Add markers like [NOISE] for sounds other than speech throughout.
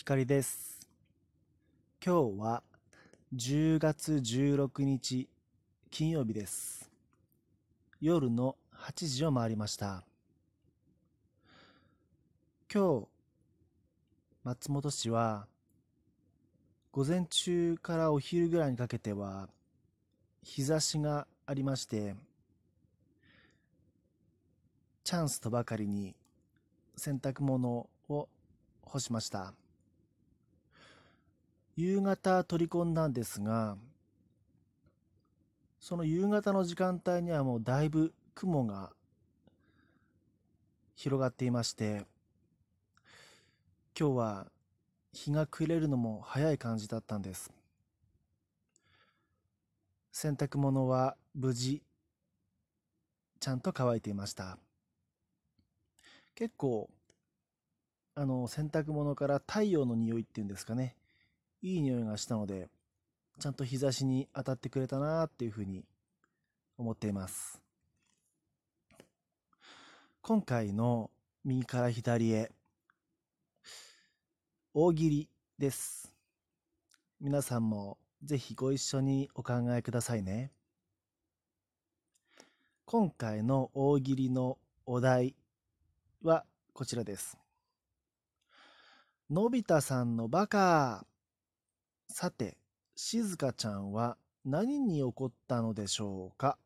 光です。今日は10月16日金曜日です。夜の8時を回りました。今日、松本市は午前中からお昼ぐらいにかけては日差しがありまして、チャンスとばかりに洗濯物を干しました。夕方取り込んだんですが、その夕方の時間帯にはもうだいぶ雲が広がっていまして、今日は日が暮れるのも早い感じだったんです。洗濯物は無事ちゃんと乾いていました。結構あの洗濯物から太陽の匂いっていうんですかねいい匂いがしたのでちゃんと日差しに当たってくれたなっていうふうに思っています。今回の右から左へ大喜利です。皆さんもぜひご一緒にお考えくださいね。今回の大喜利のお題はこちらです。のび太さんのバカ。さて、しずかちゃんは何に怒ったのでしょうか？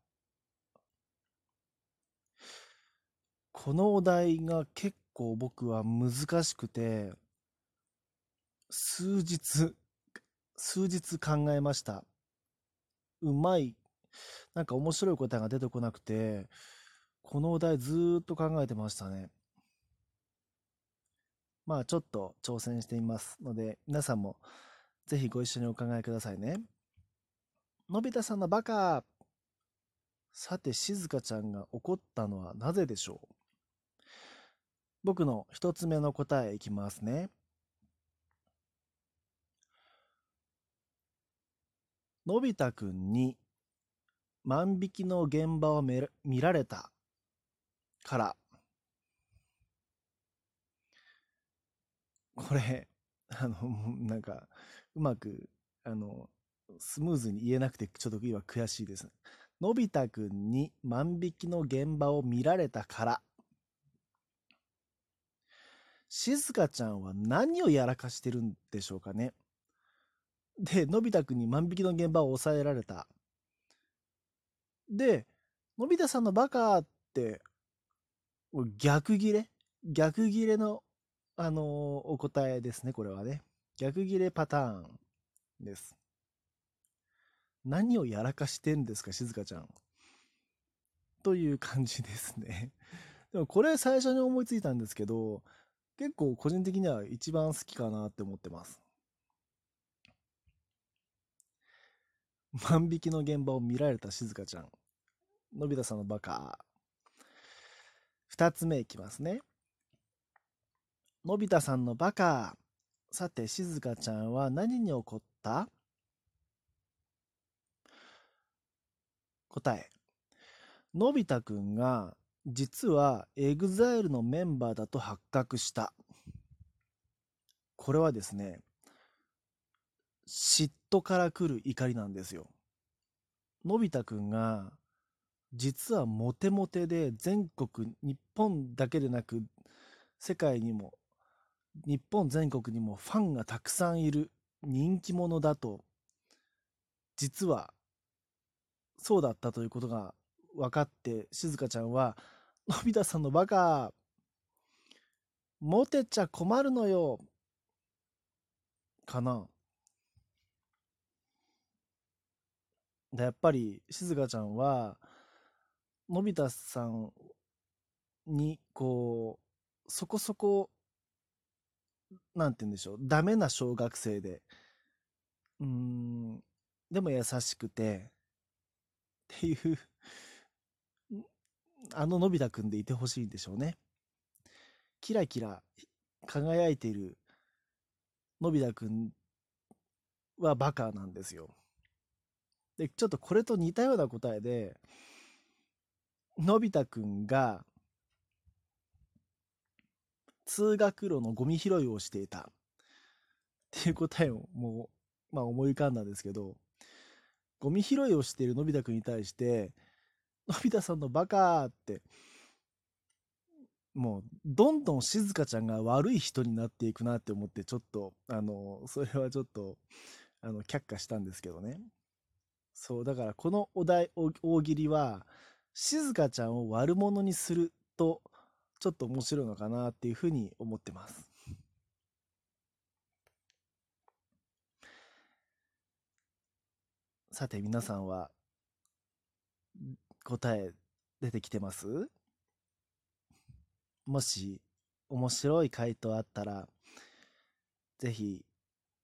このお題が結構僕は難しくて、数日、数日考えました。うまい。なんか面白い答えが出てこなくて、このお題ずっと考えてましたね。まあちょっと挑戦してみますので、皆さんもぜひご一緒にお考えくださいね。のび太さんのバカさて、しずかちゃんが怒ったのはなぜでしょう？僕の一つ目の答えいきますね。のび太くんに万引きの現場をめ見られたから。これ、あの、なんか、うまく、あの、スムーズに言えなくて、ちょっと今悔しいです。のび太くんに万引きの現場を見られたから。しずかちゃんは何をやらかしてるんでしょうかね。で、のび太くんに万引きの現場を抑えられた。で、のび太さんのバカって、逆ギレ？逆ギレのあのーお答えですね、これはね。逆切れパターンです。何をやらかしてんですか、しずかちゃん。という感じですね。[LAUGHS] でもこれ最初に思いついたんですけど、結構個人的には一番好きかなって思ってます。万引きの現場を見られたしずかちゃん。のび太さんのバカ。二つ目いきますね。のび太さんのバカ。さて、しずかちゃんは何に怒った？答え。のび太くんが実はエグザイルのメンバーだと発覚した。これはですね、嫉妬から来る怒りなんですよ。のび太くんが実はモテモテで全国、日本だけでなく世界にも日本全国にもファンがたくさんいる人気者だと実はそうだったということが分かってしずかちゃんは「のび太さんのバカモテちゃ困るのよ」かな。でやっぱりしずかちゃんはのび太さんにこうそこそこなんて言うんでしょう、ダメな小学生で、うーん、でも優しくて、っていう、あののび太くんでいてほしいんでしょうね。キラキラ輝いているのび太くんはバカなんですよ。で、ちょっとこれと似たような答えで、のび太くんが通学路のゴミ拾いをしていた。っていう答えをもう、まあ思い浮かんだんですけど、ゴミ拾いをしているのび太くんに対して、のび太さんのバカって、もう、どんどん静香ちゃんが悪い人になっていくなって思って、ちょっと、あの、それはちょっと、あの、却下したんですけどね。そう、だからこのお題、大喜利は、静香ちゃんを悪者にすると、ちょっと面白いのかなっていうふうに思ってます。さて皆さんは答え出てきてます？もし面白い回答あったらぜひ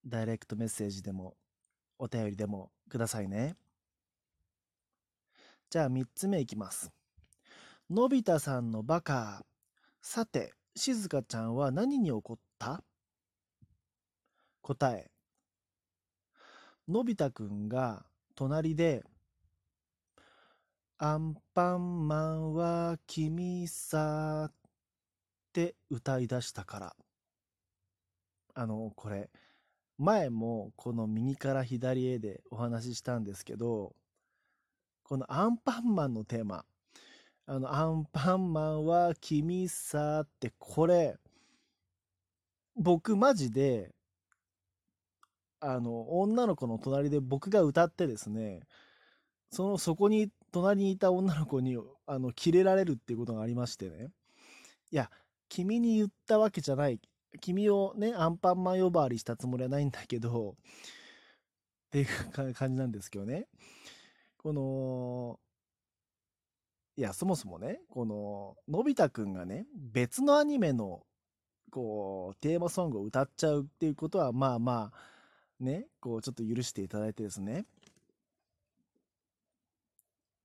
ダイレクトメッセージでもお便りでもくださいね。じゃあ3つ目いきます。のび太さんのバカ。さて、しずかちゃんは何に怒った？答え。のび太くんが隣で、アンパンマンは君さって歌い出したから。あの、これ、前もこの右から左へでお話ししたんですけど、このアンパンマンのテーマ、あの、アンパンマンは君さって、これ、僕マジで、あの、女の子の隣で僕が歌ってですね、その、そこに、隣にいた女の子に、あの、キレられるっていうことがありましてね。いや、君に言ったわけじゃない。君をね、アンパンマン呼ばわりしたつもりはないんだけど、っていう感じなんですけどね。この、いや、そもそもね、この、のび太くんがね、別のアニメの、こう、テーマソングを歌っちゃうっていうことは、まあまあ、ね、こうちょっと許していただいてですね。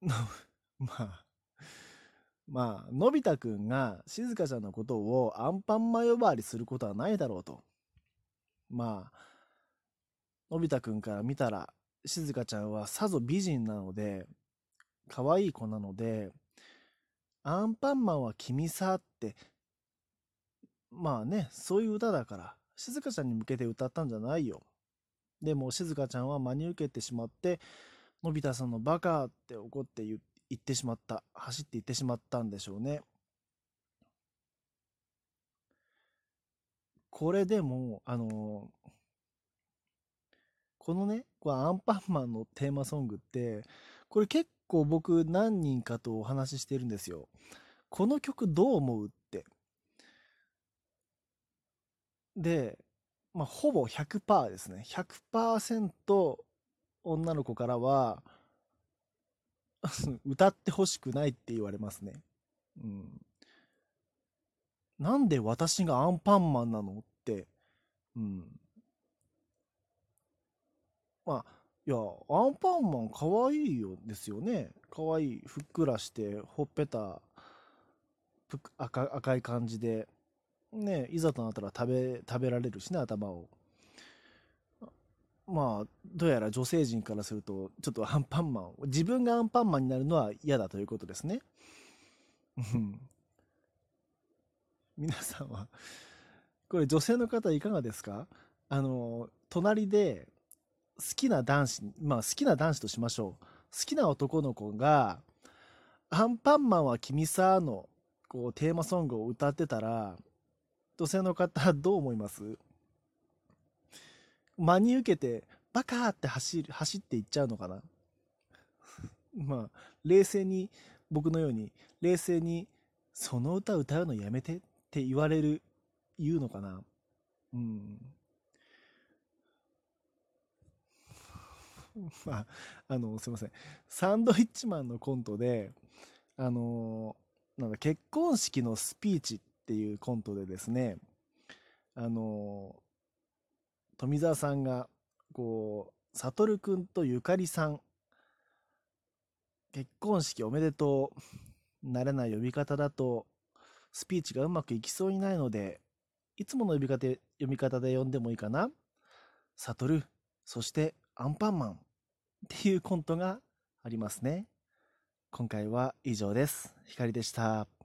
[LAUGHS] まあ、まあ、のび太くんが静香ちゃんのことをアンパンマン呼ばわりすることはないだろうと。まあ、のび太くんから見たら、静香ちゃんはさぞ美人なので、可愛い子なので、アンパンマンは君さって、まあね、そういう歌だから、静香ちゃんに向けて歌ったんじゃないよ。でも静香ちゃんは真に受けてしまってのび太さんのバカって怒って言ってしまった走って行ってしまったんでしょうねこれでもあのこのねこアンパンマンのテーマソングってこれ結構僕何人かとお話ししてるんですよこの曲どう思うってでまあ、ほぼ100%ですね。100%女の子からは [LAUGHS] 歌ってほしくないって言われますね。うん。なんで私がアンパンマンなのって、うん。まあ、いや、アンパンマン可愛いよですよね。可愛い、ふっくらして、ほっぺた、赤赤い感じで、ね、いざとなったら食べ、食べられるしね、頭を。まあ、どうやら女性陣からすると、ちょっとアンパンマン、自分がアンパンマンになるのは嫌だということですね。[LAUGHS] 皆さんは、これ女性の方いかがですか？あの、隣で好きな男子、まあ好きな男子としましょう。好きな男の子が、アンパンマンは君さのこうテーマソングを歌ってたら、女性の方どう思います？真に受けてバカーって走る走っていっちゃうのかな？[LAUGHS] まあ冷静に僕のように冷静にその歌歌うのやめてって言われる言うのかな？うん。[LAUGHS] まああのすいません。サンドイッチマンのコントであのなんだ結婚式のスピーチっていうコントでですね、あの、富澤さんが、こう、悟くんとゆかりさん、結婚式おめでとう、慣れない呼び方だと、スピーチがうまくいきそうにないので、いつもの呼び方読み方で呼んでもいいかな。悟、そしてアンパンマン。っていうコントがありますね。今回は以上です。ひかりでした。